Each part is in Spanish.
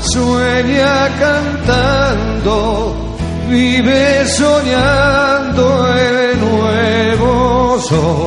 sueña cantando, vive soñando el nuevo sol.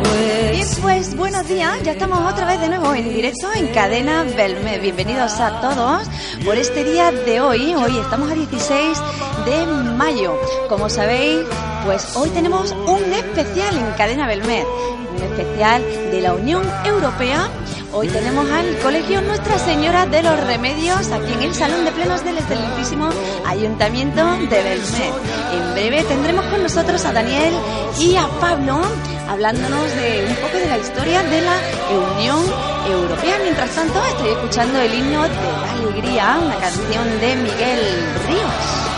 Bien, pues buenos días, ya estamos otra vez de nuevo en directo en Cadena Belme. Bienvenidos a todos por este día de hoy. Hoy estamos a 16 de mayo. Como sabéis, pues hoy tenemos un especial en Cadena Belmed, un especial de la Unión Europea. Hoy tenemos al Colegio Nuestra Señora de los Remedios aquí en el Salón de Plenos del excelentísimo Ayuntamiento de Belmed. En breve tendremos con nosotros a Daniel y a Pablo hablándonos de un poco de la historia de la Unión Europea. Mientras tanto, estoy escuchando el himno de la alegría, una canción de Miguel Ríos.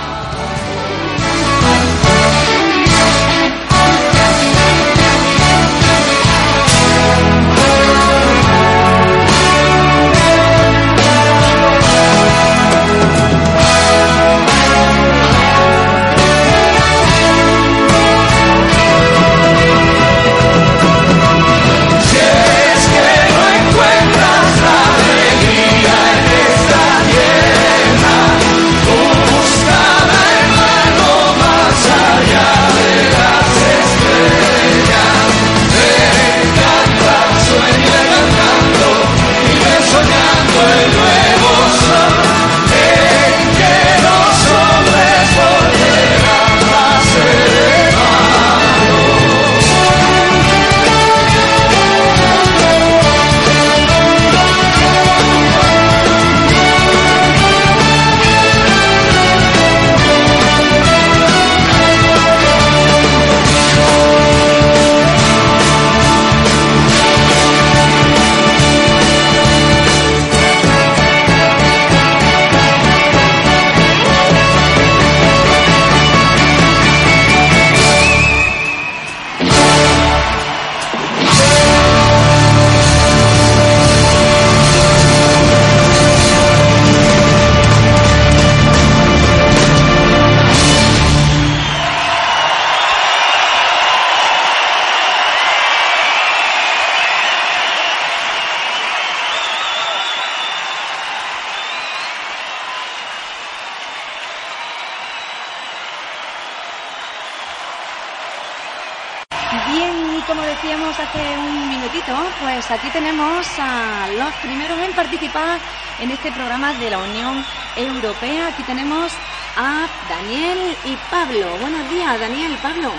Aquí tenemos a los primeros en participar en este programa de la Unión Europea. Aquí tenemos a Daniel y Pablo. Buenos días, Daniel, Pablo.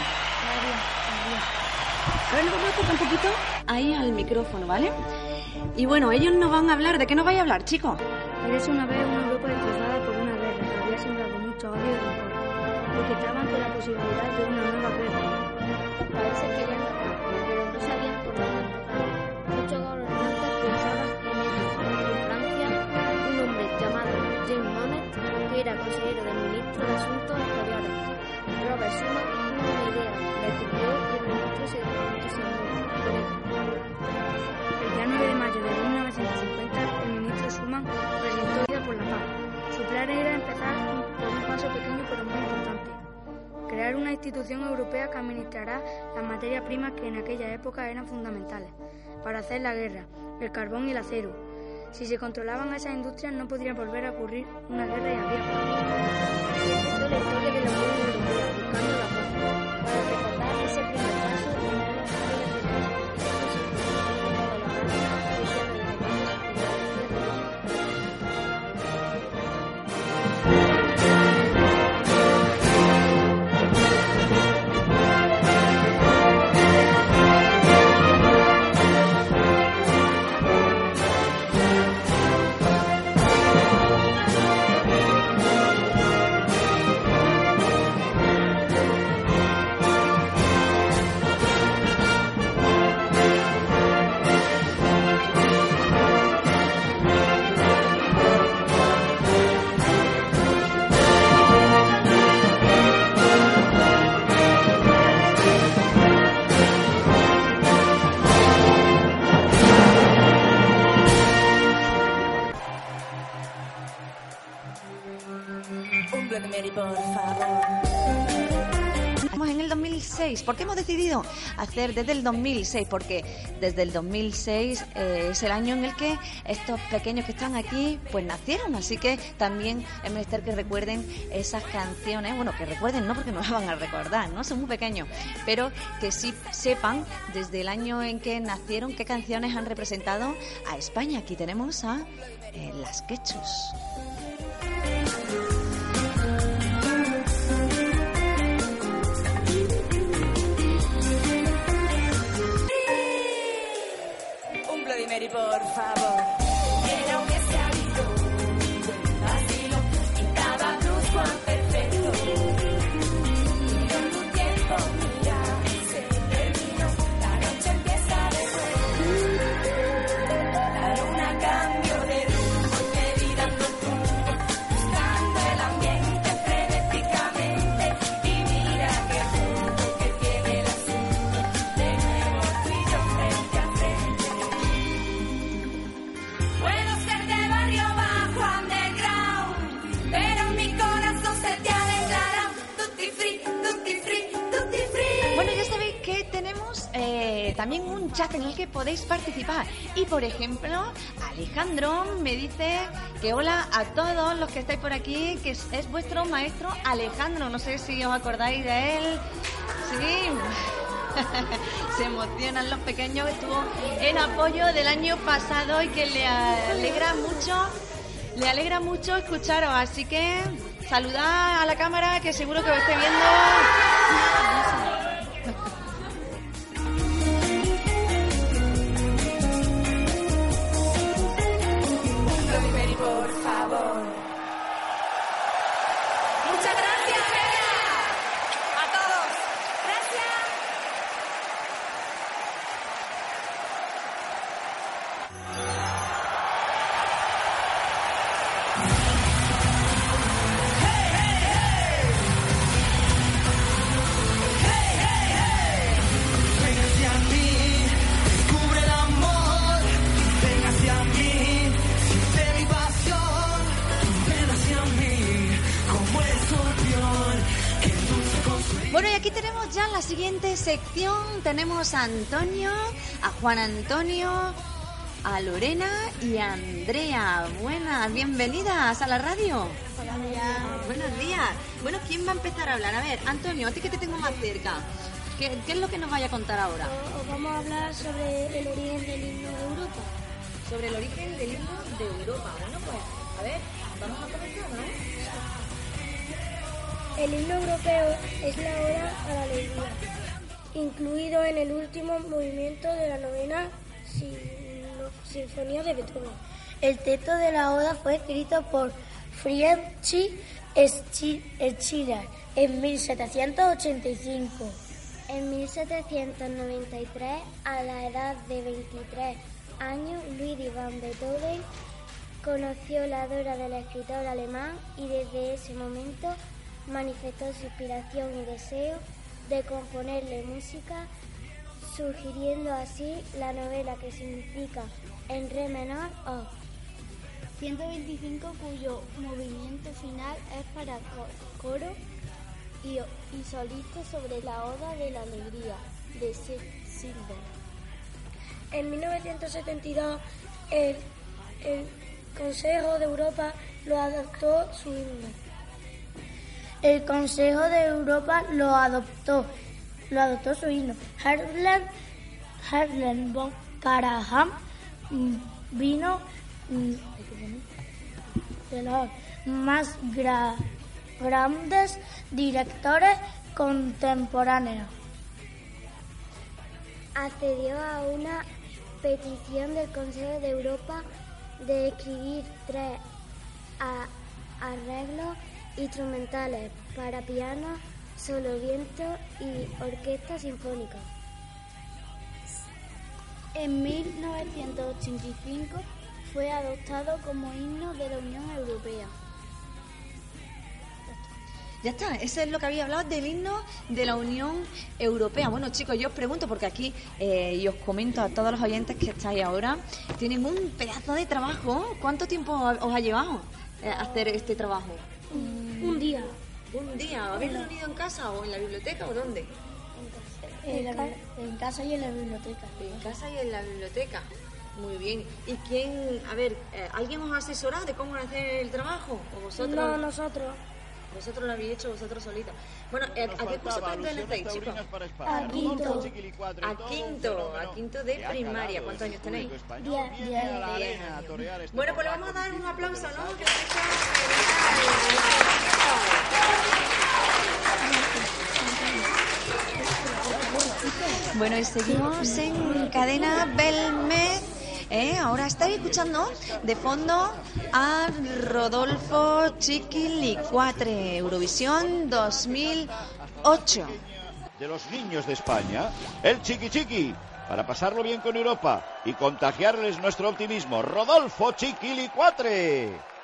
Vamos a un poquito ahí al micrófono, ¿vale? Y bueno, ellos nos van a hablar. ¿De qué nos vais a hablar, chicos? Parece una vez una Europa destrozada por una guerra que había sembrado mucho odio y rencor, y que estaban con la posibilidad de una nueva guerra. Los países querían Una idea, la y el. El día 9 de mayo de 1950, el ministro Schuman presentó Vida por la Paz. Su plan era empezar por un paso pequeño pero muy importante. Crear una institución europea que administrará las materias primas que en aquella época eran fundamentales para hacer la guerra, el carbón y el acero. Si se controlaban esas industrias no podría volver a ocurrir una guerra y habría paz. 2006. ¿Por qué hemos decidido hacer desde el 2006? Porque desde el 2006 eh, es el año en el que estos pequeños que están aquí pues nacieron. Así que también es menester que recuerden esas canciones. Bueno, que recuerden, no porque no las van a recordar, ¿no? Son muy pequeños. Pero que sí sepan desde el año en que nacieron qué canciones han representado a España. Aquí tenemos a eh, Las Quechus. Mary, por favor. También un chat en el que podéis participar. Y por ejemplo, Alejandro me dice que hola a todos los que estáis por aquí, que es, es vuestro maestro Alejandro. No sé si os acordáis de él. Sí. Se emocionan los pequeños. Estuvo en apoyo del año pasado y que le alegra mucho. Le alegra mucho escucharos. Así que saludad a la cámara que seguro que os esté viendo. Sección. Tenemos a Antonio, a Juan Antonio, a Lorena y a Andrea. Buenas, bienvenidas a la radio. Buenos días. Bueno, ¿quién va a empezar a hablar? A ver, Antonio, ¿a ti que te tengo más cerca? ¿Qué, qué es lo que nos vaya a contar ahora? Os os vamos a hablar sobre el origen del himno de Europa. Sobre el origen del himno de Europa. Bueno, pues, a ver, vamos a comenzar, ¿no? El himno europeo es la hora a la alegría, incluido en el último movimiento de la novena sinfonía de Beethoven. El texto de la oda fue escrito por Friedrich Schiller en 1785. En 1793, a la edad de 23 años, Ludwig van Beethoven conoció la obra del escritor alemán y desde ese momento manifestó su inspiración y deseo de componerle música, sugiriendo así la novela que significa en re menor o 125 cuyo movimiento final es para co- coro y, y solista sobre la Oda de la Alegría de Silver. En 1972 el, el Consejo de Europa lo adoptó su himno. El Consejo de Europa lo adoptó, lo adoptó su himno. Harlem, Harlem von Karajan mm, vino mm, de los más gra- grandes directores contemporáneos. Accedió a una petición del Consejo de Europa de escribir tres arreglos instrumentales para piano, solo viento y orquesta sinfónica. En 1985 fue adoptado como himno de la Unión Europea. Ya está, eso es lo que había hablado del himno de la Unión Europea. Bueno, chicos, yo os pregunto, porque aquí, eh, y os comento a todos los oyentes que estáis ahora, tienen un pedazo de trabajo. ¿Cuánto tiempo os ha llevado eh, hacer este trabajo? Un día. ¿Un día? ¿Habéis reunido en casa o en la biblioteca o dónde? En, casa y en la biblioteca. En casa y en la biblioteca. Muy bien. ¿Y quién, a ver, eh, alguien os ha asesorado de cómo hacer el trabajo? ¿O vosotros? No, nosotros. Vosotros lo habéis hecho vosotros solitos. Bueno, eh, ¿a qué curso pertenecéis, chicos? A quinto. A quinto, a quinto de primaria. ¿Cuántos años tenéis? Diez. Diez. Bueno, pues le vamos a dar un aplauso, ¿no? Que Bueno, y seguimos en cadena Belmez. ¿eh? Ahora estáis escuchando de fondo a Rodolfo Chiquilicuatre, Eurovisión 2008. de los niños de España, el Chiqui Chiqui, para pasarlo bien con Europa y contagiarles nuestro optimismo. Rodolfo Chiquilicuatre.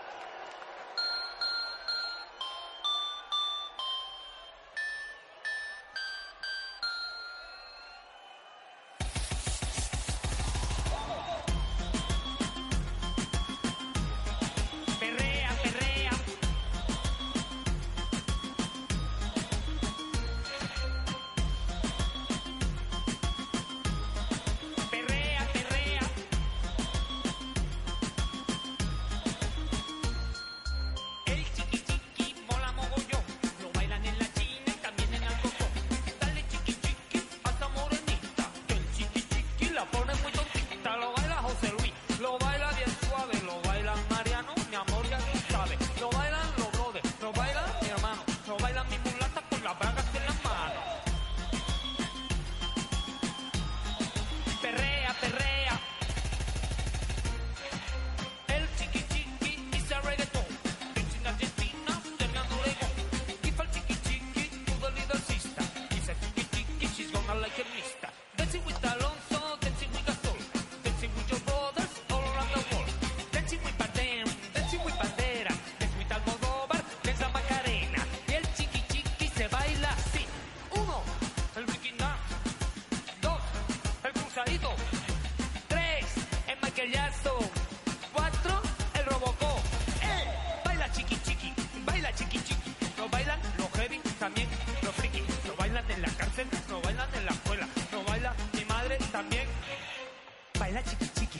Cruzadito. Tres, el Michael Jackson. Cuatro, el Robocop. ¡Eh! Baila chiqui chiqui, baila chiqui chiqui. Lo bailan los heavy, también los friki. Lo bailan en la cárcel, lo bailan en la escuela. Lo baila mi madre también. Baila chiqui chiqui,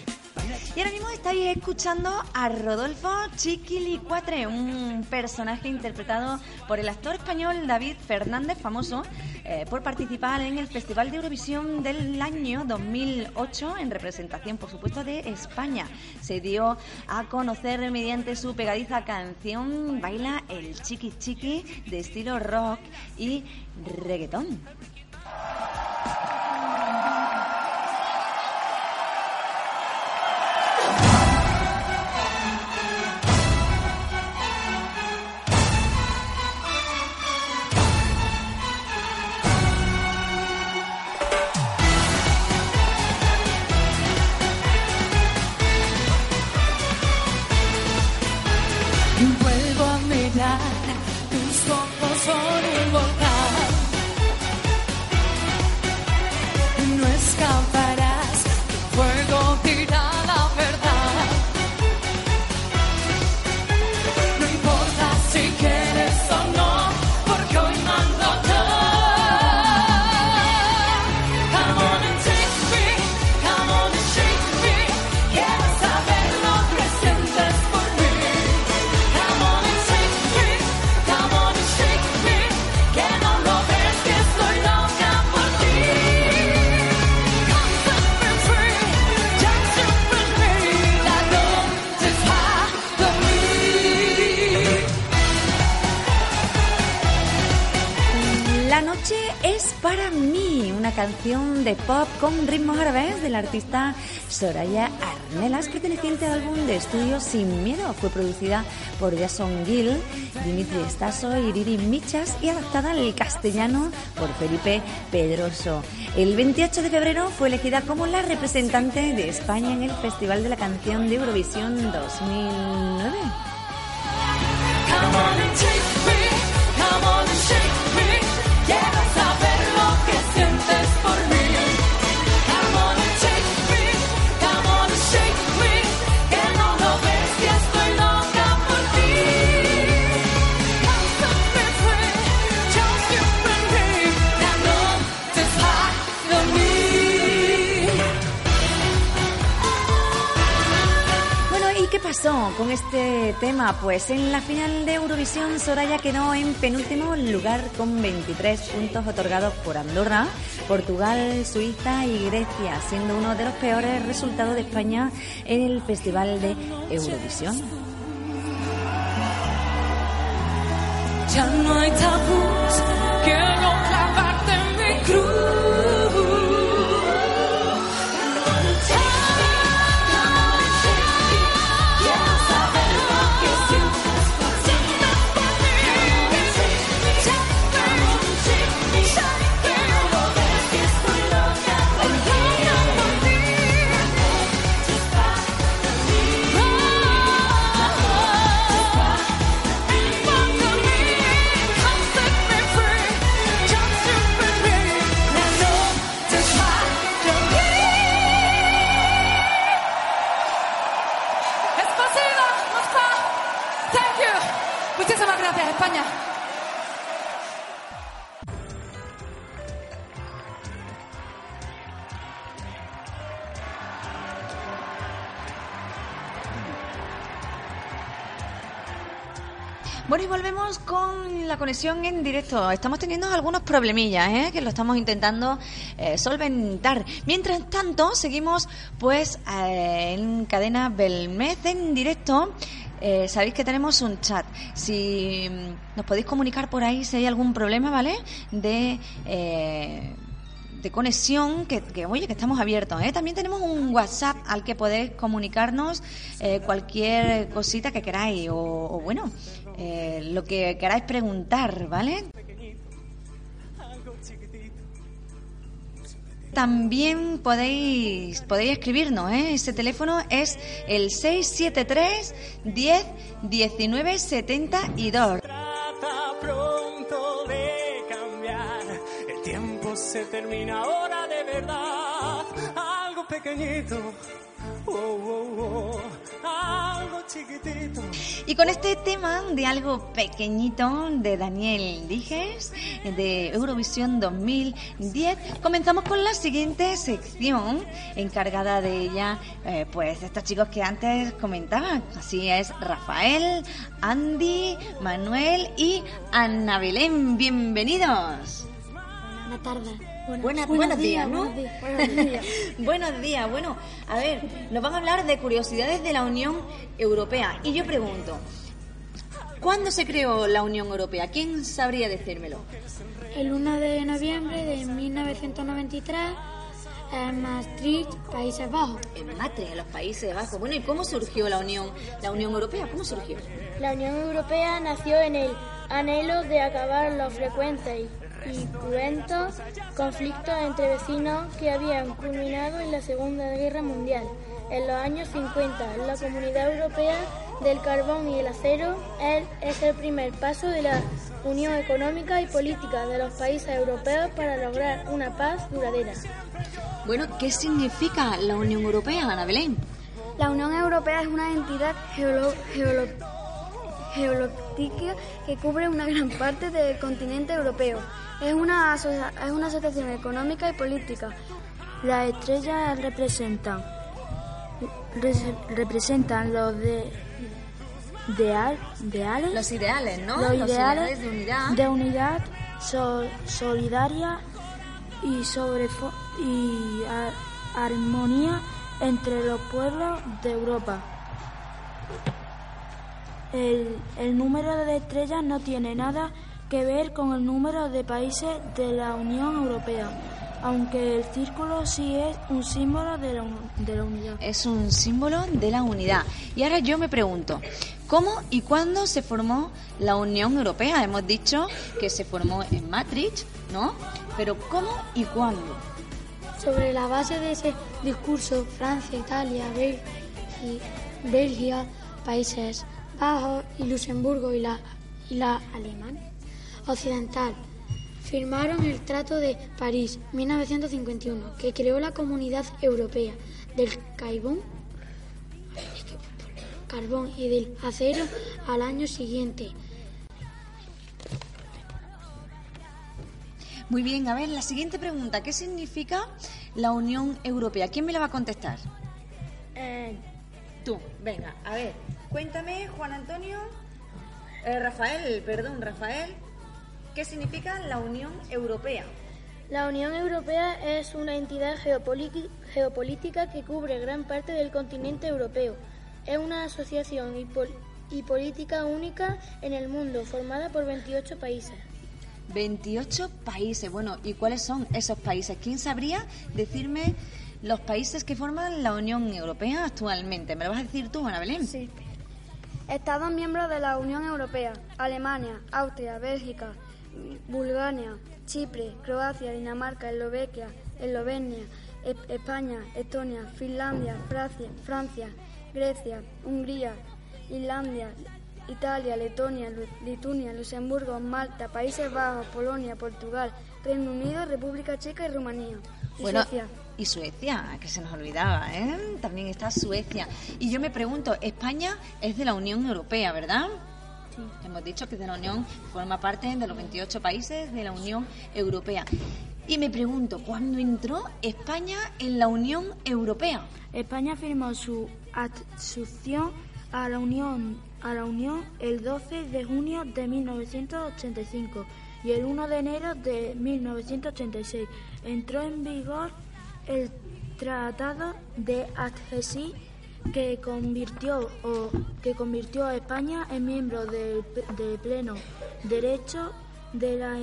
Y ahora mismo estáis escuchando a Rodolfo Chiquilicuatre, un personaje interpretado por el actor español David Fernández, famoso eh, por participar en el Festival de Eurovisión del año 2008 en representación, por supuesto, de España. Se dio a conocer mediante su pegadiza canción Baila el Chiqui Chiqui de estilo rock y reggaetón. Canción de pop con ritmos árabes del artista Soraya Arnelas, perteneciente al álbum de estudio Sin Miedo. Fue producida por Jason Gill, Dimitri Estaso y Riri Michas y adaptada al castellano por Felipe Pedroso. El 28 de febrero fue elegida como la representante de España en el Festival de la Canción de Eurovisión 2009. ¿Y qué pasó con este tema? Pues en la final de Eurovisión Soraya quedó en penúltimo lugar con 23 puntos otorgados por Andorra, Portugal, Suiza y Grecia, siendo uno de los peores resultados de España en el Festival de Eurovisión. Ya no hay tabús, quiero clavarte en mi cruz. Bueno, y volvemos con la conexión en directo. Estamos teniendo algunos problemillas, ¿eh? que lo estamos intentando eh, solventar. Mientras tanto, seguimos pues eh, en cadena Belmez en directo. Eh, sabéis que tenemos un chat. Si mm, nos podéis comunicar por ahí si hay algún problema, ¿vale? De eh, de conexión, que, que, oye, que estamos abiertos. ¿eh? También tenemos un WhatsApp al que podéis comunicarnos cualquier cosita que queráis o, o bueno, eh, lo que queráis preguntar, ¿vale? También podéis, podéis escribirnos, ¿eh? Ese teléfono es el 673 10 19 72. Trata pronto de cambiar. El tiempo se termina ahora de verdad. Algo pequeñito. Oh, oh, oh. Y con este tema de algo pequeñito de Daniel Dijes, de Eurovisión 2010, comenzamos con la siguiente sección, encargada de ella, eh, pues estos chicos que antes comentaban. Así es, Rafael, Andy, Manuel y Ana Belén. Bienvenidos. Buenas tardes. Buena- buenos días, ¿no? Buenos días. Buenos días. Buenos días. Bueno, a ver, nos van a hablar de curiosidades de la Unión Europea. Y yo pregunto, ¿cuándo se creó la Unión Europea? ¿Quién sabría decírmelo? El 1 de noviembre de 1993 en Maastricht, Países Bajos. En Matre, en los Países Bajos. Bueno, ¿y cómo surgió la Unión, la Unión Europea? ¿Cómo surgió? La Unión Europea nació en el anhelo de acabar los frecuentes y cruentos conflictos entre vecinos que habían culminado en la Segunda Guerra Mundial. En los años 50, la Comunidad Europea del Carbón y el Acero es, es el primer paso de la unión económica y política de los países europeos para lograr una paz duradera. Bueno, ¿qué significa la Unión Europea, Ana Belén? La Unión Europea es una entidad geolo- geolo- geológica que cubre una gran parte del continente europeo. Es una, es una asociación económica y política. Las estrellas representan, res- representan los de, ideal, ideales, Los ideales, ¿no? los ideales de unidad. de unidad so- solidaria y, sobre y armonía entre los pueblos de Europa. El, el número de estrellas no tiene nada que ver con el número de países de la Unión Europea, aunque el círculo sí es un símbolo de la, de la unidad. Es un símbolo de la unidad. Y ahora yo me pregunto, ¿cómo y cuándo se formó la Unión Europea? Hemos dicho que se formó en Maastricht, ¿no? Pero ¿cómo y cuándo? Sobre la base de ese discurso, Francia, Italia, Bel- y Bélgica, Países Bajos y Luxemburgo y la, y la Alemania Occidental firmaron el Trato de París 1951, que creó la Comunidad Europea del Carbón, carbón y del acero al año siguiente. Muy bien, a ver, la siguiente pregunta, ¿qué significa la Unión Europea? ¿Quién me la va a contestar? Eh, Tú, venga, a ver, cuéntame, Juan Antonio, eh, Rafael, perdón, Rafael, ¿qué significa la Unión Europea? La Unión Europea es una entidad geopolí- geopolítica que cubre gran parte del continente europeo. Es una asociación y, pol- y política única en el mundo, formada por 28 países. 28 países. Bueno, ¿y cuáles son esos países? ¿Quién sabría decirme los países que forman la Unión Europea actualmente? ¿Me lo vas a decir tú, Ana Belén? Sí. Estados miembros de la Unión Europea: Alemania, Austria, Bélgica, Bulgaria, Chipre, Croacia, Dinamarca, Eslovaquia, Eslovenia, E- España, Estonia, Finlandia, Francia, Francia, Grecia, Hungría, Islandia, Italia, Letonia, Lituania, Luxemburgo, Malta, Países Bajos, Polonia, Portugal, Reino Unido, República Checa y Rumanía. Y Bueno, Suecia. y Suecia, que se nos olvidaba, ¿eh? También está Suecia. Y yo me pregunto, España es de la Unión Europea, ¿verdad? Sí. Hemos dicho que de la Unión forma parte de los 28 países de la Unión Europea. Y me pregunto, ¿cuándo entró España en la Unión Europea? España firmó su adscripción a la Unión a la Unión el 12 de junio de 1985 y el 1 de enero de 1986 entró en vigor el Tratado de Adhesión que convirtió o que convirtió a España en miembro del de pleno derecho de, la,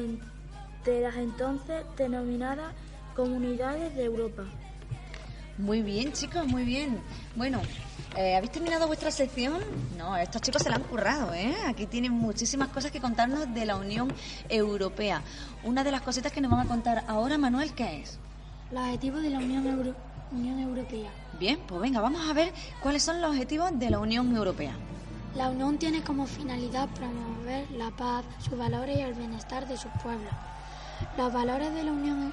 de las entonces denominadas Comunidades de Europa. Muy bien, chicos, muy bien. Bueno, eh, ¿habéis terminado vuestra sección? No, estos chicos se la han currado, ¿eh? Aquí tienen muchísimas cosas que contarnos de la Unión Europea. Una de las cositas que nos van a contar ahora, Manuel, ¿qué es? Los objetivos de la Unión, Euro- Unión Europea. Bien, pues venga, vamos a ver cuáles son los objetivos de la Unión Europea. La Unión tiene como finalidad promover la paz, sus valores y el bienestar de sus pueblos. Los valores de la Unión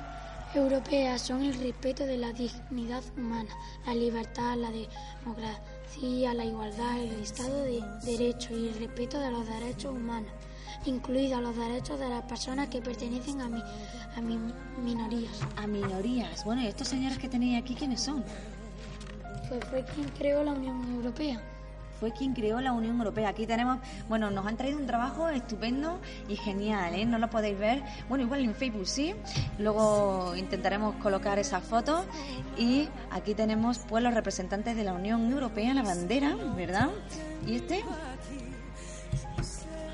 europeas son el respeto de la dignidad humana, la libertad, la democracia, la igualdad, el Estado de Derecho y el respeto de los derechos humanos, incluidos los derechos de las personas que pertenecen a, mi, a mi minorías. A minorías. Bueno, ¿y estos señores que tenéis aquí quiénes son? Pues fue quien creó la Unión Europea. Fue quien creó la Unión Europea. Aquí tenemos, bueno, nos han traído un trabajo estupendo y genial, ¿eh? No lo podéis ver. Bueno, igual en Facebook sí. Luego intentaremos colocar esas fotos. Y aquí tenemos, pues, los representantes de la Unión Europea, la bandera, ¿verdad? ¿Y este?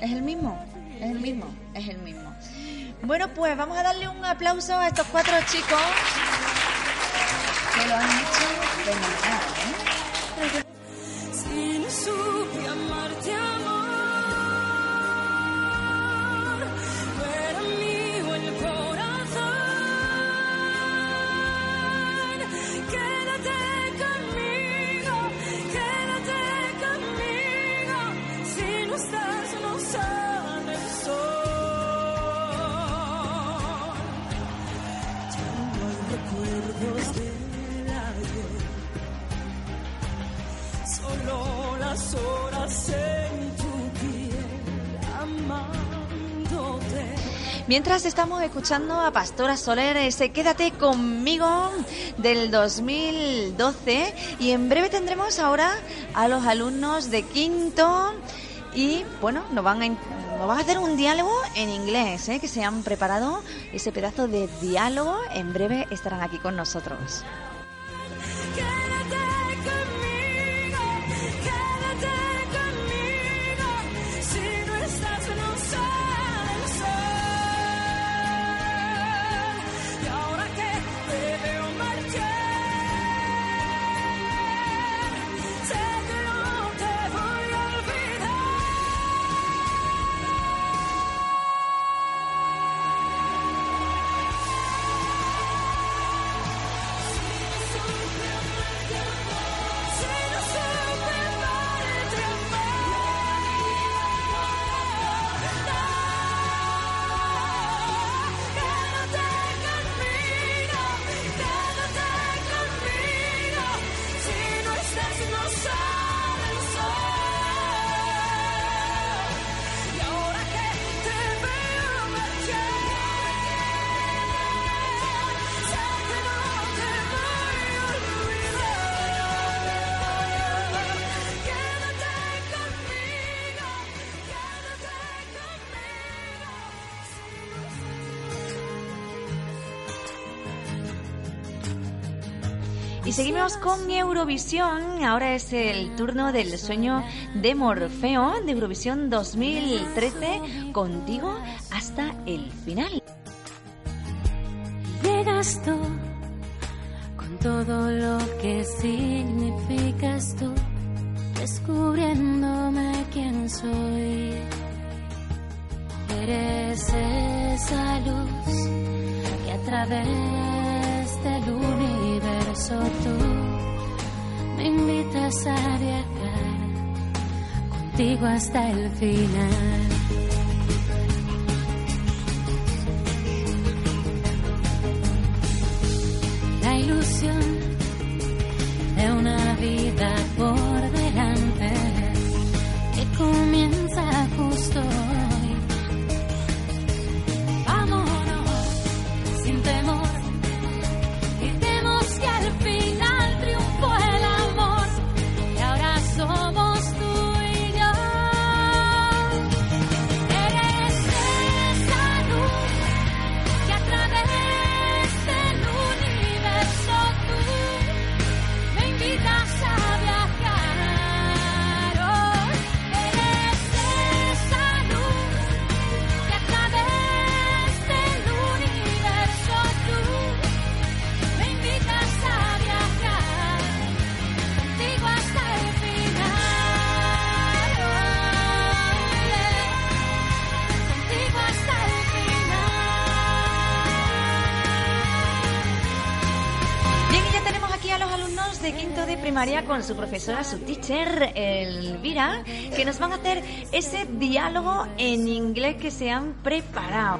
¿Es el mismo? Es el mismo, es el mismo. Bueno, pues vamos a darle un aplauso a estos cuatro chicos que lo han hecho fenomenal, ¿eh? Si no supe amarte amor, Mientras estamos escuchando a Pastora Soler, ese Quédate conmigo del 2012 y en breve tendremos ahora a los alumnos de quinto y bueno, nos van a, in- nos van a hacer un diálogo en inglés, ¿eh? que se han preparado ese pedazo de diálogo, en breve estarán aquí con nosotros. Con Eurovisión. Ahora es el turno del sueño de Morfeo de Eurovisión 2013. Contigo hasta el final. Llegas tú con todo lo que significas tú, descubriéndome quién soy. Eres esa luz que a través del universo tú me invitas a viajar contigo hasta el final. la ilusión de una vida por su profesora, su teacher, Elvira, que nos van a hacer ese diálogo en inglés que se han preparado.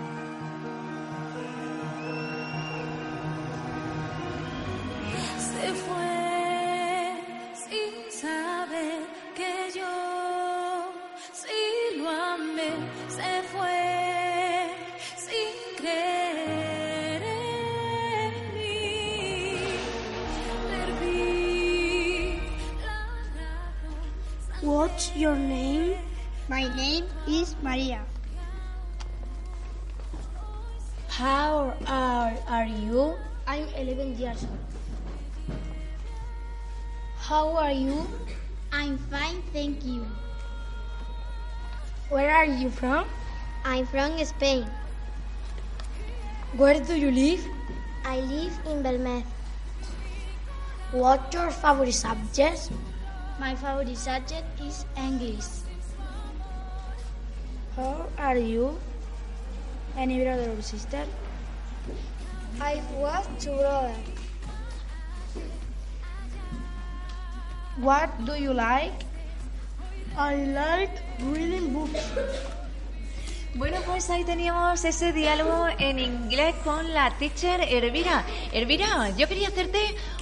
Where are you from? I'm from Spain. Where do you live? I live in Belmez. What's your favorite subject? My favorite subject is English. How are you? Any brother or sister? I was two brothers. What do you like? I like reading books. Bueno, pues ahí teníamos ese diálogo en inglés con la teacher Elvira. Elvira, yo quería hacerte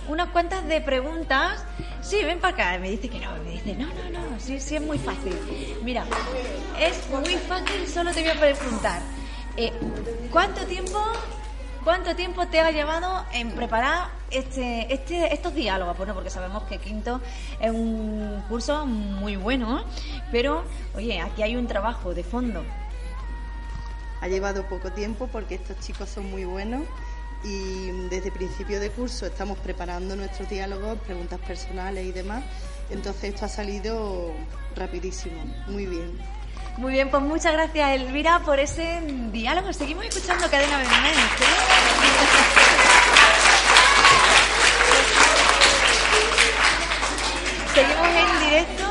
unas cuantas de preguntas. Sí, ven para acá. Me dice que no, me dice, no, no, no, sí, sí es muy fácil. Mira, es muy fácil, solo te voy a preguntar. eh, ¿Cuánto tiempo, cuánto tiempo te ha llevado en preparar este, este, estos diálogos? Bueno, porque sabemos que quinto es un curso muy bueno, pero oye, aquí hay un trabajo de fondo. Ha llevado poco tiempo porque estos chicos son muy buenos y desde principio de curso estamos preparando nuestros diálogos, preguntas personales y demás. Entonces esto ha salido rapidísimo, muy bien. Muy bien, pues muchas gracias Elvira por ese diálogo. Seguimos escuchando Cadena. ¿sí? Seguimos en directo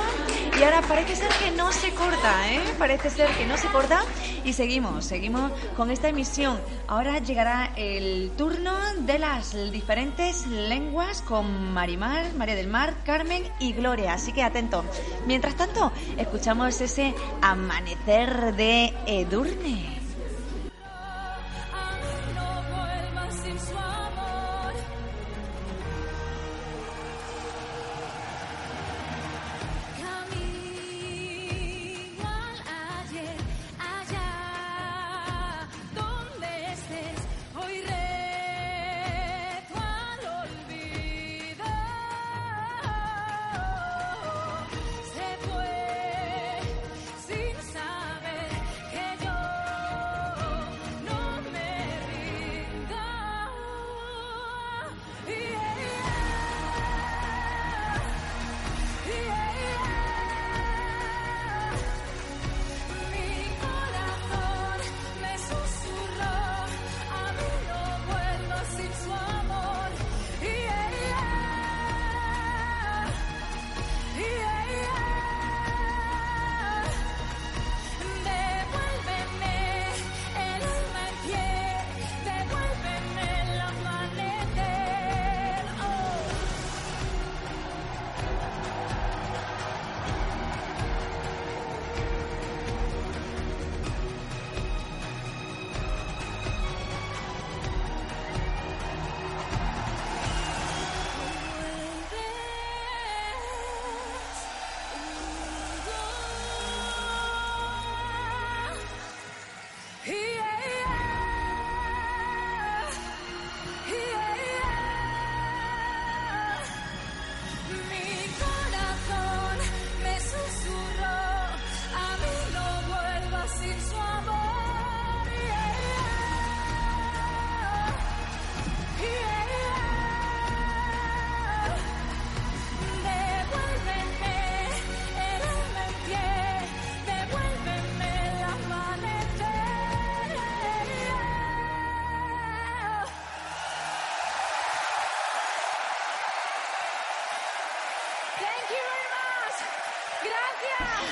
y ahora parece ser que no se corta, ¿eh? Parece ser que no se corta y seguimos, seguimos con esta emisión. Ahora llegará el turno de las diferentes lenguas con Marimar, María del Mar, Carmen y Gloria, así que atento. Mientras tanto, escuchamos ese amanecer de Edurne.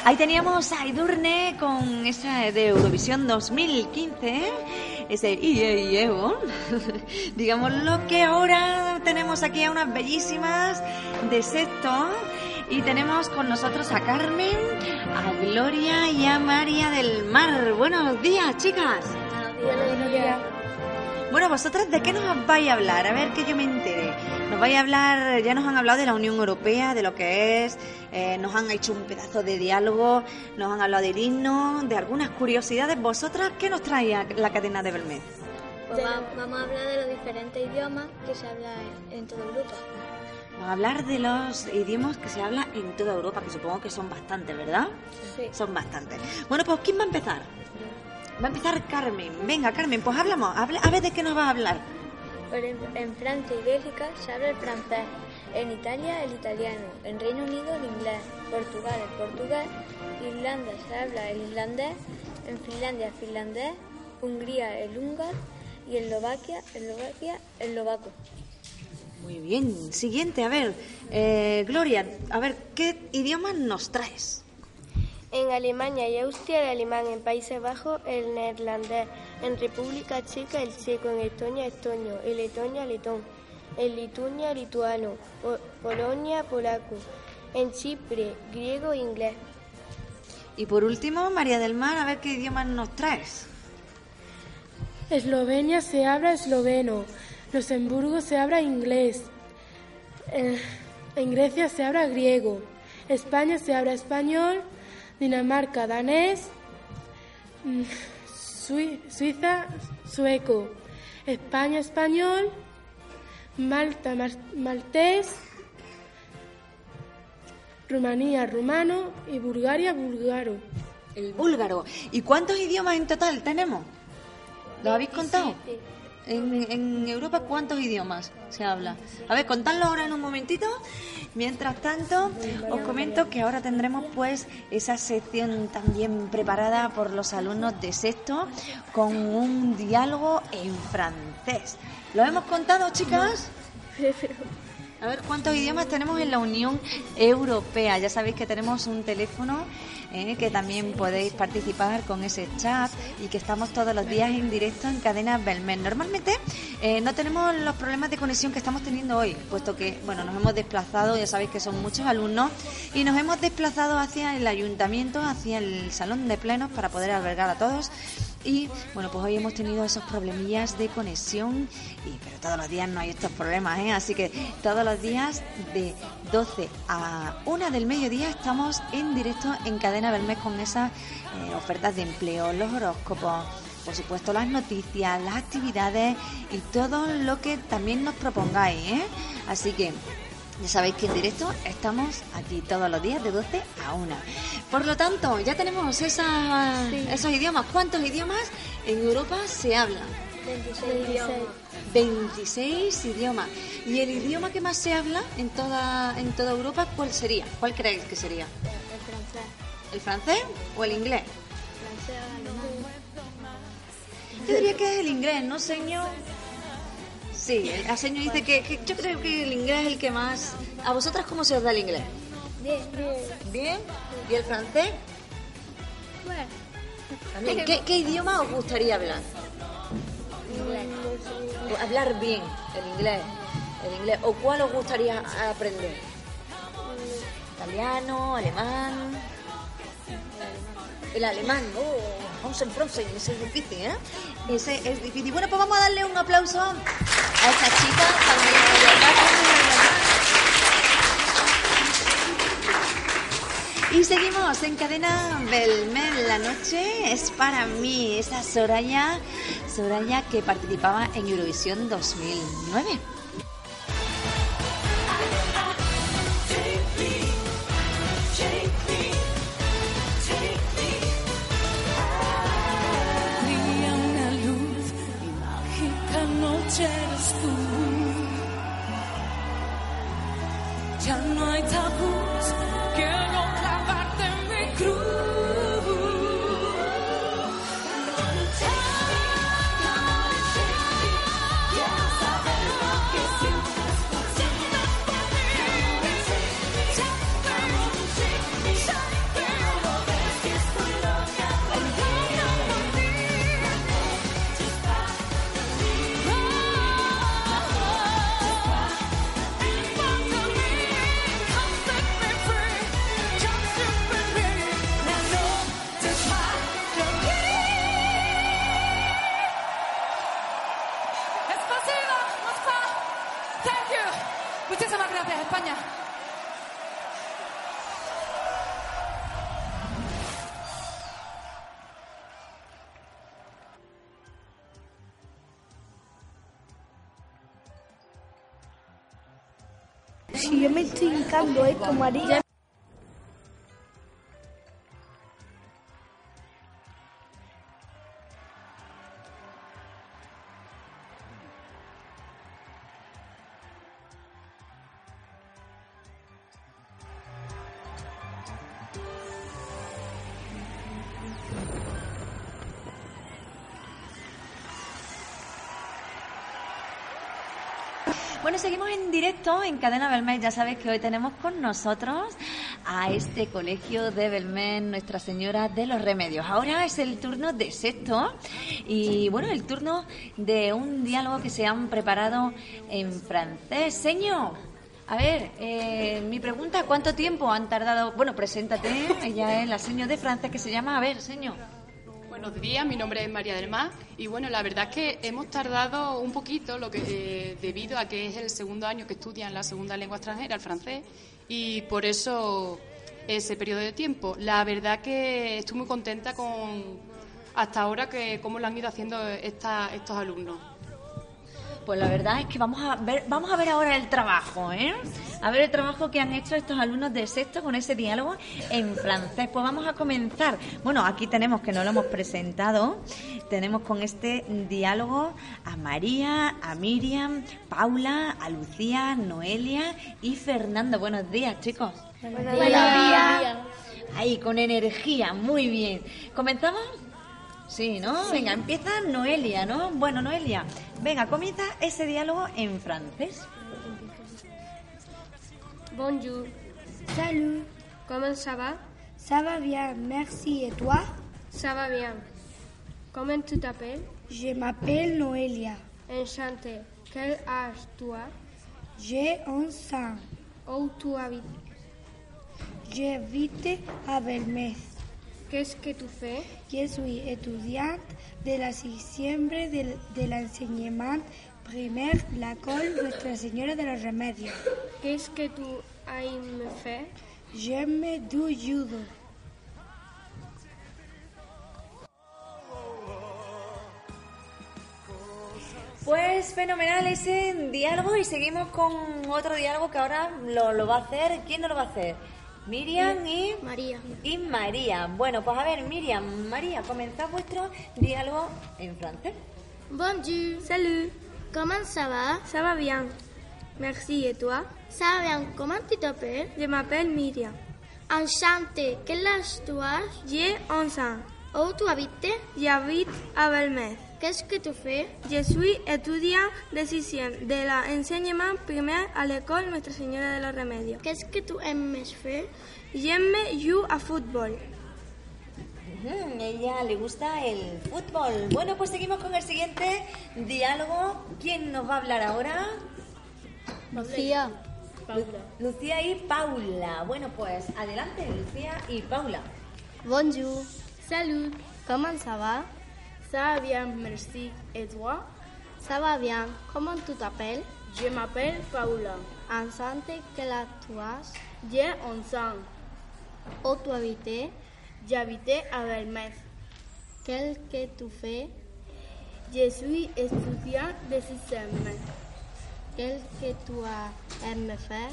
Ahí teníamos a Edurne con esa de Eurovisión 2015, ese IE IEO. Digamos lo que ahora tenemos aquí a unas bellísimas de sexto y tenemos con nosotros a Carmen, a Gloria y a María del Mar. Buenos días, chicas. Bueno, vosotras, ¿de qué nos vais a hablar? A ver que yo me entere. Nos vais a hablar, ya nos han hablado de la Unión Europea, de lo que es, eh, nos han hecho un pedazo de diálogo, nos han hablado del himno, de algunas curiosidades. ¿Vosotras qué nos traía la cadena de Belmez? Pues va- vamos a hablar de los diferentes idiomas que se hablan en, toda Europa. Vamos a hablar de los idiomas que se habla en toda Europa, que supongo que son bastantes, ¿verdad? Sí. Son bastantes. Bueno, pues ¿quién va a empezar? Va a empezar Carmen. Venga, Carmen, pues hablamos. A ver de qué nos vas a hablar. Por en, en Francia y Bélgica se habla el francés, en Italia el italiano, en Reino Unido el inglés, Portugal el portugués, Irlanda se habla el islandés, en Finlandia el finlandés, Hungría el húngaro. Y Eslovaquia, Eslovaquia el eslovaco. Muy bien. Siguiente, a ver. eh, Gloria, a ver, ¿qué idiomas nos traes? En Alemania y Austria el alemán, en Países Bajos el neerlandés, en República Checa el checo, en Estonia estonio, en Letonia letón, en Lituania lituano, Po- Polonia polaco, en Chipre griego e inglés. Y por último, María del Mar, a ver qué idiomas nos traes. Eslovenia se habla esloveno, Luxemburgo se habla inglés, eh, en Grecia se habla griego, España se habla español, Dinamarca danés, mm, Sui- Suiza sueco, España español, Malta maltés, Rumanía rumano y Bulgaria búlgaro. El búlgaro. ¿Y cuántos idiomas en total tenemos? ¿Lo habéis contado? En, en Europa, ¿cuántos idiomas se habla? A ver, contadlo ahora en un momentito. Mientras tanto, os comento que ahora tendremos pues esa sección también preparada por los alumnos de sexto con un diálogo en francés. ¿Lo hemos contado, chicas? A ver, ¿cuántos idiomas tenemos en la Unión Europea? Ya sabéis que tenemos un teléfono eh, que también podéis participar con ese chat y que estamos todos los días en directo en cadena Belmen. Normalmente eh, no tenemos los problemas de conexión que estamos teniendo hoy, puesto que, bueno, nos hemos desplazado, ya sabéis que son muchos alumnos, y nos hemos desplazado hacia el ayuntamiento, hacia el salón de plenos para poder albergar a todos. Y bueno, pues hoy hemos tenido esos problemillas de conexión, y, pero todos los días no hay estos problemas, ¿eh? Así que todos los días de 12 a 1 del mediodía estamos en directo en Cadena Belmez con esas eh, ofertas de empleo, los horóscopos, por supuesto las noticias, las actividades y todo lo que también nos propongáis, ¿eh? Así que ya sabéis que en directo estamos aquí todos los días de 12 a 1. Por lo tanto, ya tenemos esa- esos idiomas. ¿Cuántos idiomas en Europa se hablan? 26 idiomas. 26 idiomas. ¿Y el idioma que más se habla en toda, en toda Europa, cuál sería? ¿Cuál creéis que sería? El francés. ¿El francés o el inglés? Francés, alemán. Yo diría que es el inglés, ¿no, señor? Sí, el señor dice que, que yo creo que el inglés es el que más... ¿A vosotras cómo se os da el inglés? Bien, bien. ¿Bien? ¿Y el francés? Bueno, También. ¿Qué, qué idioma os gustaría hablar? O Hablar bien el inglés. El inglés. ¿O cuál os gustaría aprender? Italiano, alemán. El alemán, oh, vamos en France, ese es difícil, ¿eh? Ese es difícil. Bueno, pues vamos a darle un aplauso a esta chica. Y seguimos en cadena Belmel. La noche es para mí. Esa Soraya, Soraya que participaba en Eurovisión 2009. Noche eres tú. Ya no hay tabús, Sam Goik Kumadi Seguimos en directo en Cadena Belmez. Ya sabes que hoy tenemos con nosotros a este colegio de Belmez, Nuestra Señora de los Remedios. Ahora es el turno de sexto y, bueno, el turno de un diálogo que se han preparado en francés. Señor, a ver, eh, mi pregunta, ¿cuánto tiempo han tardado? Bueno, preséntate, ella es la señora de Francia que se llama, a ver, señor. Buenos días, mi nombre es María del Mar y bueno, la verdad es que hemos tardado un poquito lo que eh, debido a que es el segundo año que estudian la segunda lengua extranjera, el francés, y por eso ese periodo de tiempo. La verdad que estoy muy contenta con hasta ahora que cómo lo han ido haciendo esta- estos alumnos. Pues la verdad es que vamos a ver, vamos a ver ahora el trabajo, ¿eh? A ver el trabajo que han hecho estos alumnos de sexto con ese diálogo en francés. Pues vamos a comenzar. Bueno, aquí tenemos que no lo hemos presentado. Tenemos con este diálogo a María, a Miriam, Paula, a Lucía, Noelia y Fernando. Buenos días, chicos. Buenos días. Ahí, con energía, muy bien. ¿Comenzamos? Sí, ¿no? Venga, empieza Noelia, ¿no? Bueno, Noelia, venga, comienza ese diálogo en francés. Bonjour. Salut. Comment ça va Ça va bien, merci. Et toi Ça va bien. Comment tu t'appelles Je m'appelle Noelia. Enchanté. Quel âge tu as J'ai 11 ans. Où tu habites J'habite à Belmez. Qu'est-ce que tu fais Je suis étudiante de la sixième de, de l'enseignement primaire l'école Nuestra Señora de los Remedios. Qu'est-ce que tu aimes faire J'aime du judo. Pues fenomenal ese diálogo y seguimos con otro diálogo que ahora lo, lo va a hacer. ¿Quién no lo va a hacer? Miriam y María. y María. Bueno, pues a ver, Miriam, María, comenzad vuestro diálogo en francés. Bonjour. Salut. Comment ça va Ça va bien. Merci. Et toi Ça va bien. Comment tu t'appelles Je m'appelle Miriam. Enchanté. Quel âge tu as J'ai 11 ans. Où tu habites J'habite à Belmez. Qu'est-ce que tu fais Je suis étudiant de sixième de l'enseignement primaire à l'école Nuestra Señora de los Remedios. Qu'est-ce que tu aimes faire J'aime jouer à football. Ujú, ella le gusta el fútbol. Bueno, pues seguimos con el siguiente diálogo. ¿Quién nos va a hablar ahora? Lucía. Lu- Lucía y Paula. Bueno, pues adelante, Lucía y Paula. Bonjour. Salut. Comment ça va Ça va bien, merci. Et toi? Ça va bien. Comment tu t'appelles? Je m'appelle Paula. Enchanté. Quel âge tu as? J'ai 11 ans. Où tu habites? J'habitais à Belmez. Qu'est-ce que tu fais? Je suis étudiant de sixième. Qu'est-ce que tu aimé faire?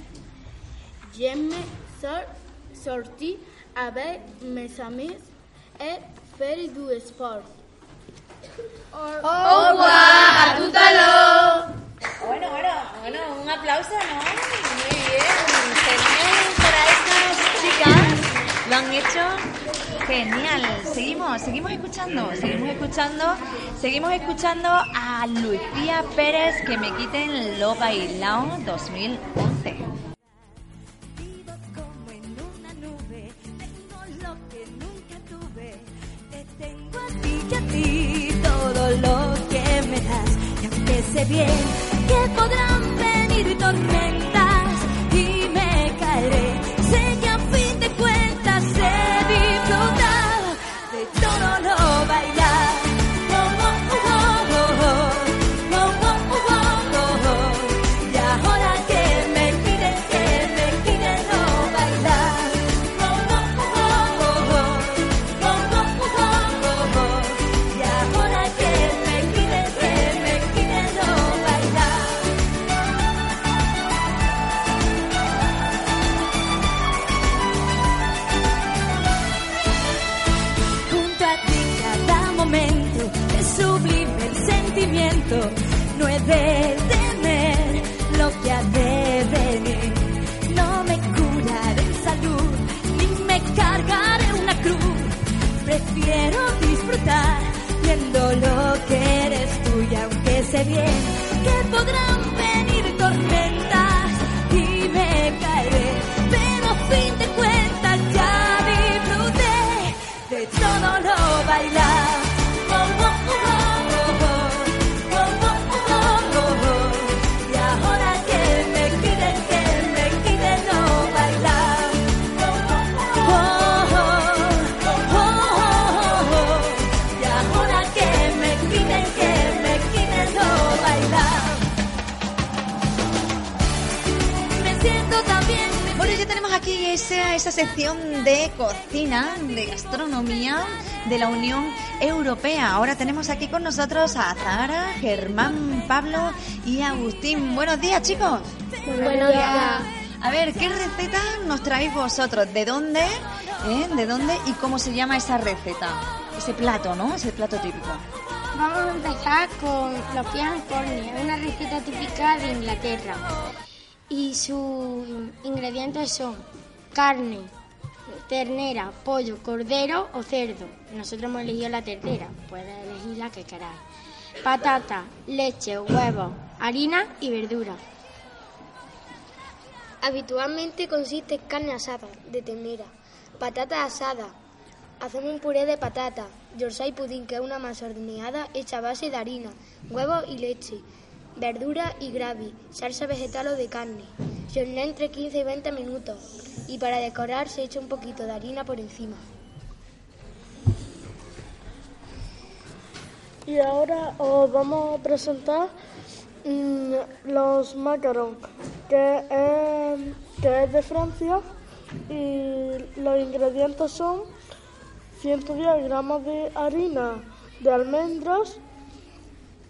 J'aime sor- sortir avec mes amis et faire du sport. Bueno, bueno, bueno, un aplauso, ¿no? Muy bien. Genial para estas chicas. Lo han hecho genial. Seguimos, seguimos escuchando, seguimos escuchando, seguimos escuchando a Lucía Pérez que me quiten lo bailao 2011. Sé bien que podrán venir tormentas y me caeré, bien esa, esa sección de cocina, de gastronomía de la Unión Europea. Ahora tenemos aquí con nosotros a Zara, Germán, Pablo y Agustín. Buenos días, chicos. Buenos días. A ver, ¿qué receta nos traéis vosotros? ¿De dónde? ¿Eh? ¿De dónde y cómo se llama esa receta? Ese plato, ¿no? Ese plato típico. Vamos a empezar con los pies cornea, una receta típica de Inglaterra. Y sus ingredientes son carne, ternera, pollo, cordero o cerdo. Nosotros hemos elegido la ternera, puedes elegir la que queráis. Patata, leche, huevos, harina y verdura. Habitualmente consiste en carne asada, de ternera, patata asada. Hacemos un puré de patata, yorkshire pudding, que es una masa horneada hecha a base de harina, huevos y leche, verdura y gravy, salsa vegetal o de carne. Se hornea entre 15 y 20 minutos y para decorar se echa un poquito de harina por encima. Y ahora os vamos a presentar mm, los macarons, que es, que es de Francia y los ingredientes son 110 gramos de harina de almendras,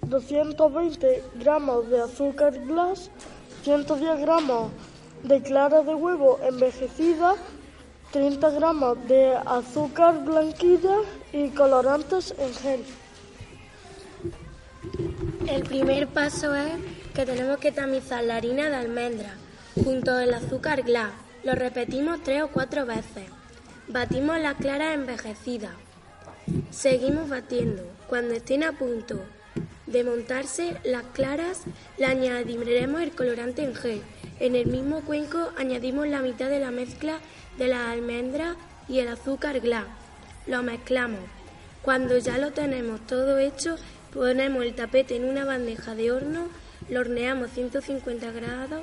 220 gramos de azúcar glass, 110 gramos de clara de huevo envejecida, 30 gramos de azúcar blanquilla y colorantes en gel. El primer paso es que tenemos que tamizar la harina de almendra junto al azúcar glass. Lo repetimos tres o cuatro veces. Batimos la clara envejecida. Seguimos batiendo. Cuando estén a punto de montarse las claras, le añadiremos el colorante en gel. En el mismo cuenco añadimos la mitad de la mezcla de las almendras y el azúcar glass. Lo mezclamos. Cuando ya lo tenemos todo hecho, ponemos el tapete en una bandeja de horno, lo horneamos 150 grados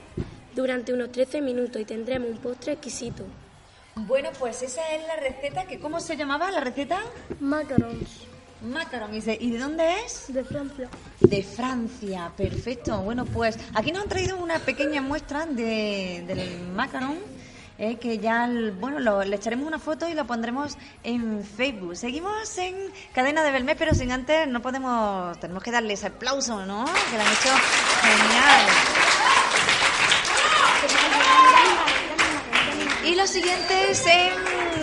durante unos 13 minutos y tendremos un postre exquisito. Bueno, pues esa es la receta que ¿cómo se llamaba la receta? Macarons. Macaron. ¿Y de, y de dónde es? De Francia. De Francia, perfecto. Bueno, pues aquí nos han traído una pequeña muestra de, del macaron. eh, que ya, bueno, lo- le echaremos una foto y lo pondremos en Facebook. Seguimos en Cadena de Belmé, pero sin antes no podemos, tenemos que darles aplauso, ¿no? Que lo han hecho genial. Y los siguientes en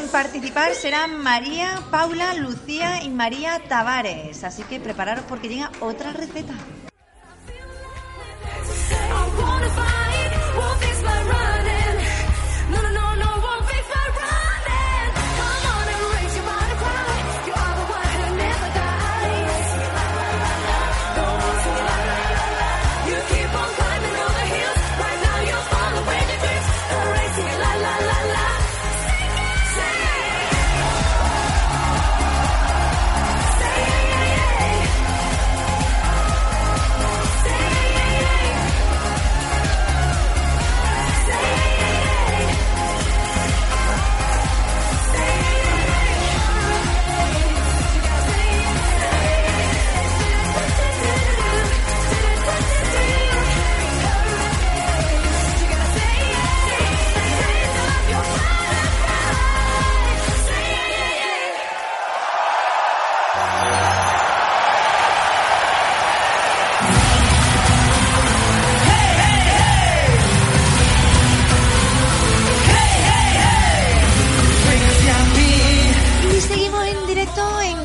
participar serán María, Paula, Lucía y María Tavares. Así que prepararos porque llega otra receta.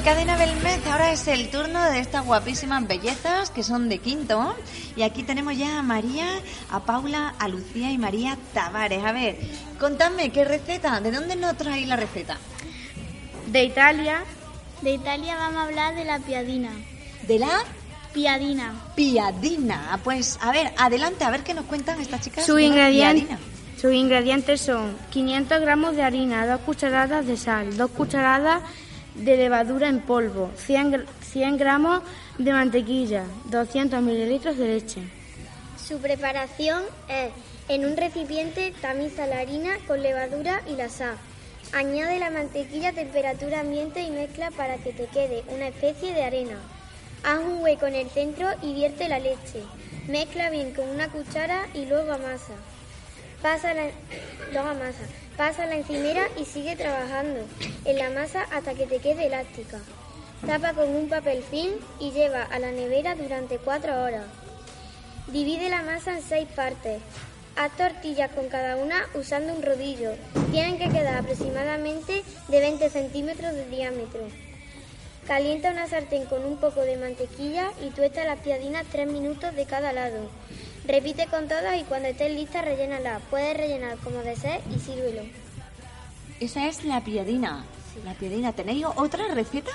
Cadena Belmez, ahora es el turno de estas guapísimas bellezas que son de quinto. Y aquí tenemos ya a María, a Paula, a Lucía y María Tavares. A ver, contadme, ¿qué receta? ¿De dónde nos traéis la receta? De Italia. De Italia vamos a hablar de la piadina. ¿De la Piadina. piadina? Pues, a ver, adelante, a ver qué nos cuentan estas chicas. Ingredientes, piadina. sus ingredientes son 500 gramos de harina, 2 cucharadas de sal, 2 cucharadas de levadura en polvo, 100, gr- 100 gramos de mantequilla, 200 mililitros de leche. Su preparación es en un recipiente tamiza la harina con levadura y la sal. Añade la mantequilla a temperatura ambiente y mezcla para que te quede una especie de arena. Haz un hueco en el centro y vierte la leche. Mezcla bien con una cuchara y luego amasa. Pasa la, luego amasa. Pasa la encimera y sigue trabajando en la masa hasta que te quede elástica. Tapa con un papel film y lleva a la nevera durante 4 horas. Divide la masa en seis partes. Haz tortillas con cada una usando un rodillo. Tienen que quedar aproximadamente de 20 centímetros de diámetro. Calienta una sartén con un poco de mantequilla y tuesta las piadinas 3 minutos de cada lado. Repite con todas y cuando estés lista rellénala. Puedes rellenar como desees y sírvelo. Esa es la piadina. La piadina. ¿Tenéis otra receta?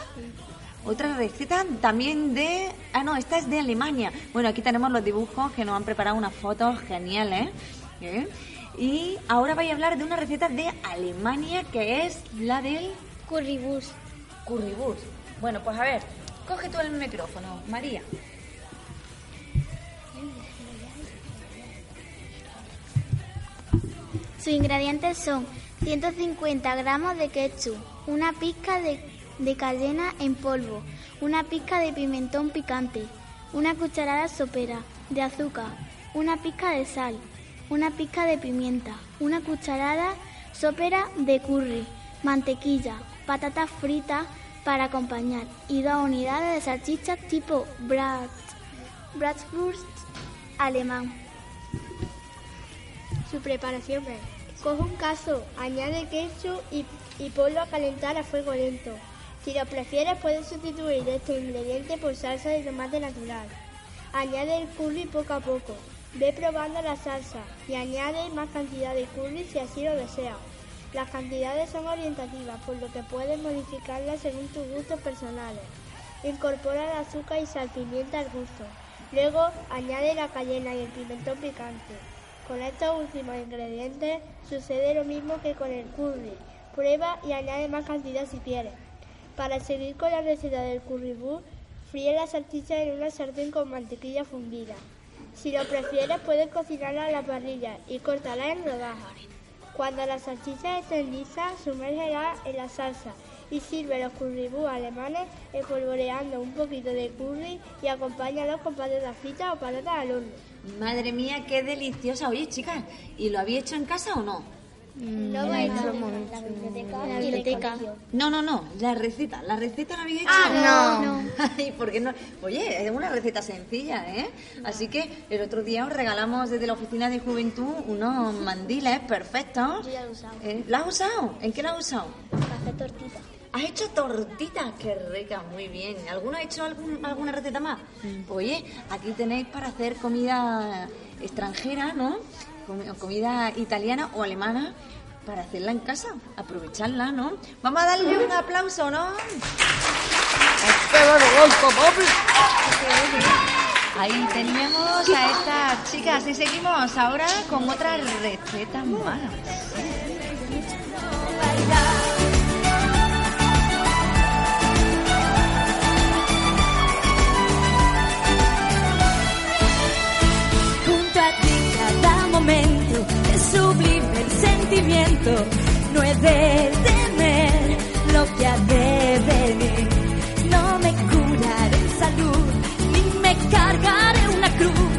Otra receta también de... Ah, no, esta es de Alemania. Bueno, aquí tenemos los dibujos que nos han preparado unas fotos geniales. ¿eh? Y ahora voy a hablar de una receta de Alemania que es la del... Currywurst. Currywurst. Bueno, pues a ver, coge tú el micrófono, María. Sus ingredientes son 150 gramos de ketchup, una pizca de, de cayena en polvo, una pizca de pimentón picante, una cucharada sopera de azúcar, una pizca de sal, una pizca de pimienta, una cucharada sopera de curry, mantequilla, patatas fritas para acompañar y dos unidades de salchichas tipo Brat, Bratwurst alemán. Su preparación es: coge un cazo, añade ketchup y, y ponlo a calentar a fuego lento. Si lo prefieres, puedes sustituir este ingrediente por salsa de tomate natural. Añade el curry poco a poco. Ve probando la salsa y añade más cantidad de curry si así lo deseas. Las cantidades son orientativas, por lo que puedes modificarlas según tus gustos personales. Incorpora el azúcar y sal pimienta al gusto. Luego añade la cayena y el pimentón picante. Con estos últimos ingredientes sucede lo mismo que con el curry. Prueba y añade más cantidad si quieres. Para seguir con la receta del currywurst, fríe la salchicha en una sartén con mantequilla fundida. Si lo prefieres, puedes cocinarla a la parrilla y cortarla en rodajas. Cuando las salchichas estén lisas, sumérgela en la salsa y sirve los currywurst alemanes espolvoreando un poquito de curry y acompáñalos con patatas fritas o patatas al horno. Madre mía, qué deliciosa. Oye, chicas, ¿y lo habéis hecho en casa o no? Lo he hecho en la biblioteca. La. No, no, no, la receta. ¿La receta la habéis hecho? Ah, no. Ay, ¿por qué no? Oye, es una receta sencilla, ¿eh? Así que el otro día os regalamos desde la oficina de juventud unos mandiles perfectos. Yo ya lo he usado. Eh, ¿La has usado? ¿En qué la has usado? Para hacer tortitas. ¿Has hecho tortitas? Qué rica, muy bien. ¿Alguno ha hecho algún- alguna receta más? Oye, aquí tenéis para hacer comida extranjera, ¿no? Com- Comida italiana o alemana para hacerla en casa, aprovecharla, ¿no? Vamos a darle un aplauso, ¿no? Ahí tenemos a estas chicas y seguimos ahora con otra receta más. No he de temer lo que ha de venir. No me curaré en salud ni me cargaré una cruz.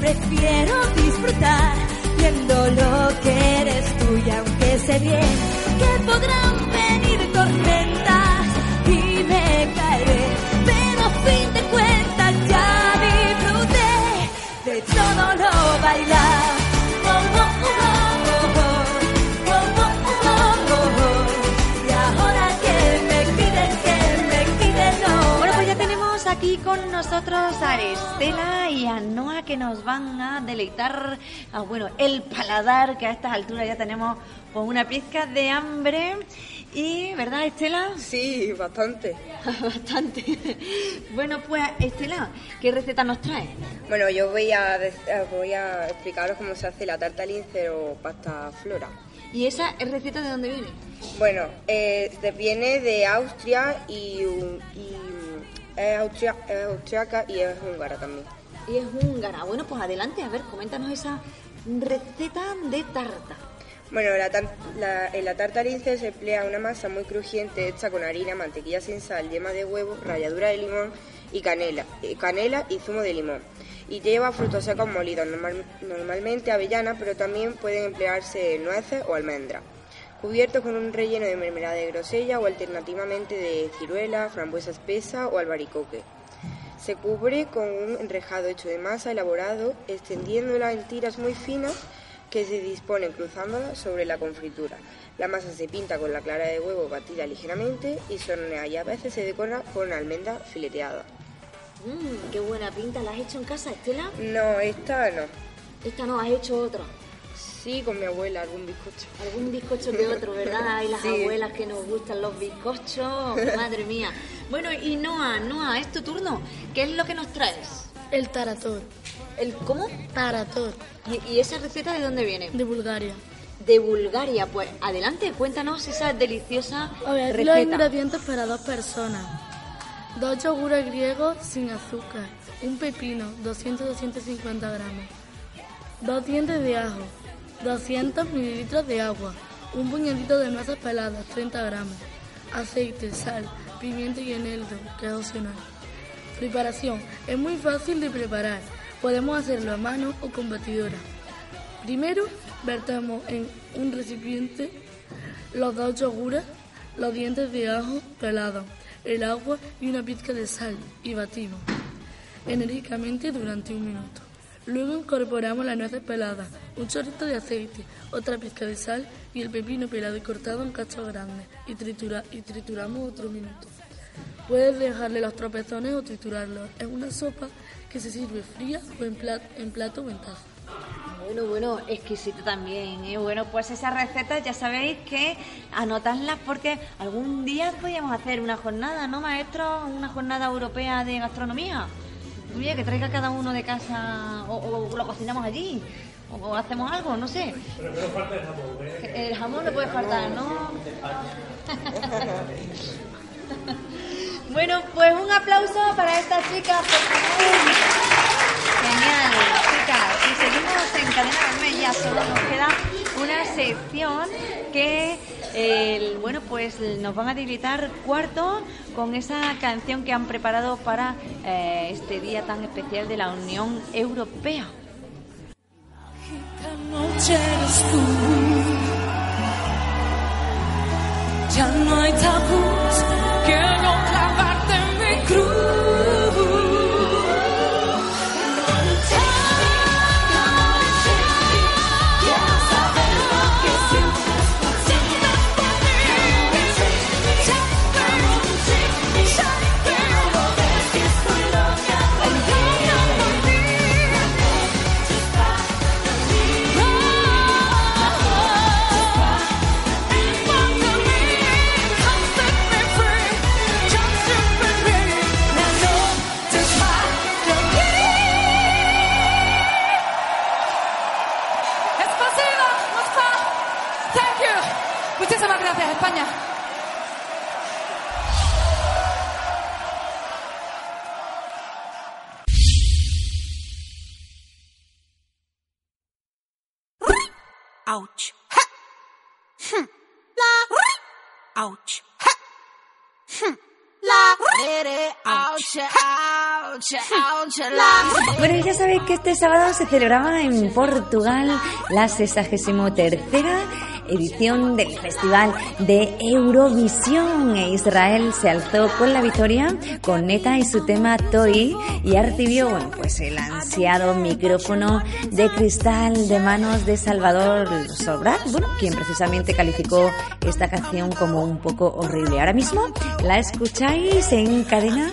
Prefiero disfrutar viendo lo que eres tú y aunque sé bien que podrán con nosotros a Estela y a Noa que nos van a deleitar, ah, bueno, el paladar que a estas alturas ya tenemos con una pizca de hambre. Y, ¿verdad, Estela? Sí, bastante. bastante. Bueno, pues, Estela, ¿qué receta nos trae? Bueno, yo voy a, eh, voy a explicaros cómo se hace la tarta lince o pasta flora. ¿Y esa receta de dónde viene? Bueno, eh, viene de Austria y, es, austria- es austriaca y es húngara también. Y es húngara. Bueno, pues adelante, a ver, coméntanos esa receta de tarta. Bueno, la tar- la- en la tarta lince se emplea una masa muy crujiente hecha con harina, mantequilla sin sal, yema de huevo, ralladura de limón y canela, eh, canela y zumo de limón. Y lleva frutos secos molidos, normal- normalmente avellana, pero también pueden emplearse nueces o almendras. Cubierto con un relleno de mermelada de grosella o alternativamente de ciruela, frambuesa espesa o albaricoque. Se cubre con un enrejado hecho de masa elaborado, extendiéndola en tiras muy finas que se disponen cruzándolas sobre la confritura. La masa se pinta con la clara de huevo batida ligeramente y se hornea y a veces se decora con almendra fileteada. Mmm, qué buena pinta. ¿La has hecho en casa, Estela? No, esta no. Esta no, has hecho otra. Sí, con mi abuela, algún bizcocho. Algún bizcocho que otro, ¿verdad? Hay las Sí. abuelas que nos gustan los bizcochos. Madre mía. Bueno, y Noa, Noa, es tu turno. ¿Qué es lo que nos traes? El tarator. ¿El cómo? Tarator. ¿Y, y esa receta de dónde viene? De Bulgaria. De Bulgaria. Pues adelante, cuéntanos esa deliciosa A ver, aquí los receta. ingredientes para dos personas. Dos yogures griegos sin azúcar. Un pepino, 200-250 gramos. Dos dientes de ajo. 200 mililitros de agua. Un puñadito de nueces peladas, 30 gramos. Aceite, sal, pimienta y eneldo, que es opcional. Preparación. Es muy fácil de preparar. Podemos hacerlo a mano o con batidora. Primero, vertemos en un recipiente los dos yogures, los dientes de ajo pelados, el agua y una pizca de sal y batimos enérgicamente durante un minuto. Luego incorporamos las nueces peladas, un chorrito de aceite, otra pizca de sal y el pepino pelado y cortado en cachos grandes y, tritura- y trituramos otro minuto. Puedes dejarle los tropezones o triturarlos. Es una sopa que se sirve fría o en, plat- en plato o en taza. Bueno, bueno, exquisito también. ¿eh? Bueno, pues esas recetas ya sabéis que anotadlas porque algún día podríamos hacer una jornada, ¿no, maestro? Una jornada europea de gastronomía. Oye, que traiga cada uno de casa o, o lo cocinamos allí. O hacemos algo, no sé. Pero que no falta el jamón, ¿eh? El jamón no puede faltar, ¿no? Bueno, pues un aplauso para estas chicas, por favor. Genial, chicas. Y seguimos en Cadena Verme, ya solo nos queda una sección que, bueno, pues nos van a debilitar cuarto con esa canción que han preparado para eh, este día tan especial de la Unión Europea. Bueno, ya sabéis que este sábado se celebraba en Portugal la 63 edición del Festival de Eurovisión. E Israel se alzó con la victoria con Neta y su tema Toy y recibió bueno, pues el ansiado micrófono de cristal de manos de Salvador Sobral, bueno, quien precisamente calificó esta canción como un poco horrible. Ahora mismo la escucháis en cadena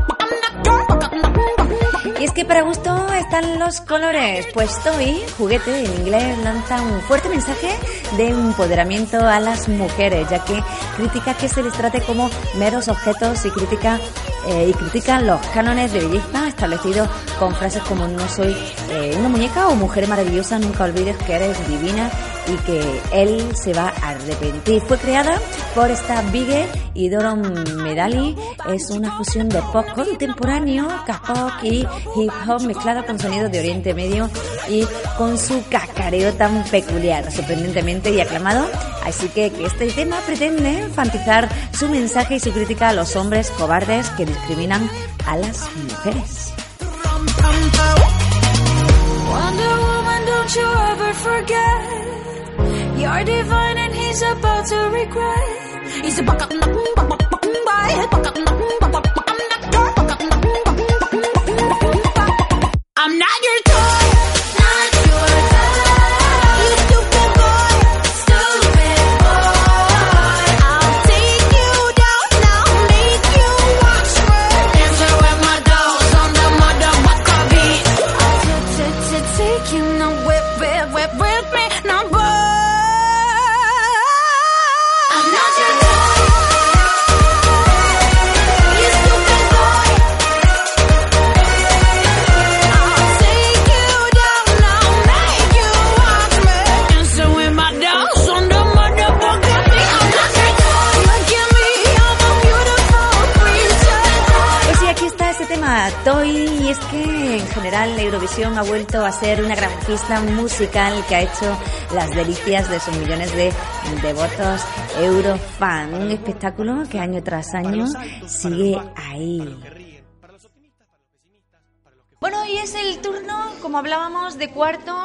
que para gusto están los colores, pues Toy, juguete en inglés, lanza un fuerte mensaje de empoderamiento a las mujeres, ya que critica que se les trate como meros objetos y critica eh, y critica los cánones de belleza establecidos con frases como no soy eh, una muñeca o mujer maravillosa, nunca olvides que eres divina y que él se va a arrepentir. Fue creada por esta Bigger y Doron Medali. Es una fusión de pop contemporáneo, K-pop y hip hop mezclado con sonidos de Oriente Medio y con su cacareo tan peculiar, sorprendentemente y aclamado. Así que, que este tema pretende enfatizar su mensaje y su crítica a los hombres cobardes que discriminan a las mujeres. Eurovisión ha vuelto a ser una gran fiesta musical que ha hecho las delicias de sus millones de devotos Eurofan. Un espectáculo que año tras año sigue ahí. Bueno, y es el turno, como hablábamos, de cuarto,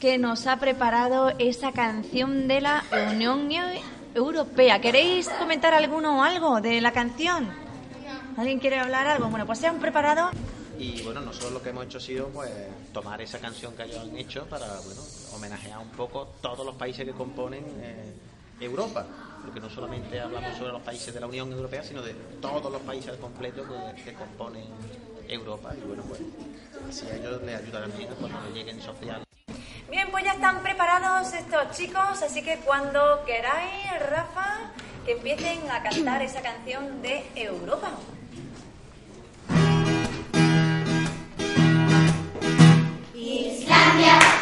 que nos ha preparado esa canción de la Unión Europea. ¿Queréis comentar alguno o algo de la canción? ¿Alguien quiere hablar algo? Bueno, pues se han preparado Y bueno, nosotros lo que hemos hecho ha sido pues tomar esa canción que ellos han hecho para bueno homenajear un poco todos los países que componen eh, Europa. Porque no solamente hablamos sobre los países de la Unión Europea, sino de todos los países al completo que, componen Europa. Y bueno, pues así a ellos les ayuda también cuando lleguen social. Bien, pues ya están preparados estos chicos, así que cuando queráis, Rafa, que empiecen a cantar esa canción de Europa. Islandia,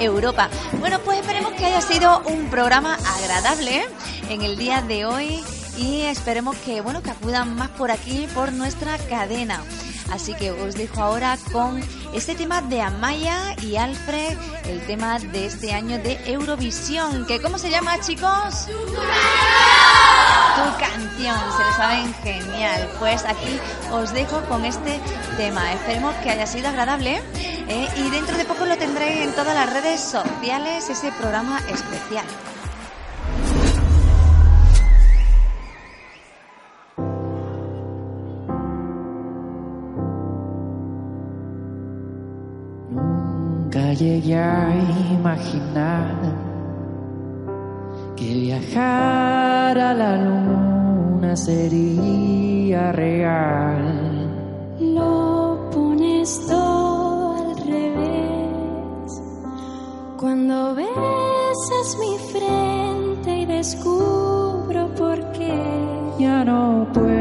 Europa. Bueno, pues esperemos que haya sido un programa agradable en el día de hoy y esperemos que bueno que acudan más por aquí por nuestra cadena. Así que os dejo ahora con este tema de Amaya y Alfred, el tema de este año de Eurovisión. que ¿Cómo se llama, chicos? Tu canción, se lo saben genial. Pues aquí os dejo con este tema. Esperemos que haya sido agradable ¿eh? y dentro de poco lo tendréis en todas las redes sociales, ese programa especial. Nunca llegué a imaginar que viajar a la luna sería real. Lo pones todo Cuando besas mi frente y descubro por qué. Ya no puedo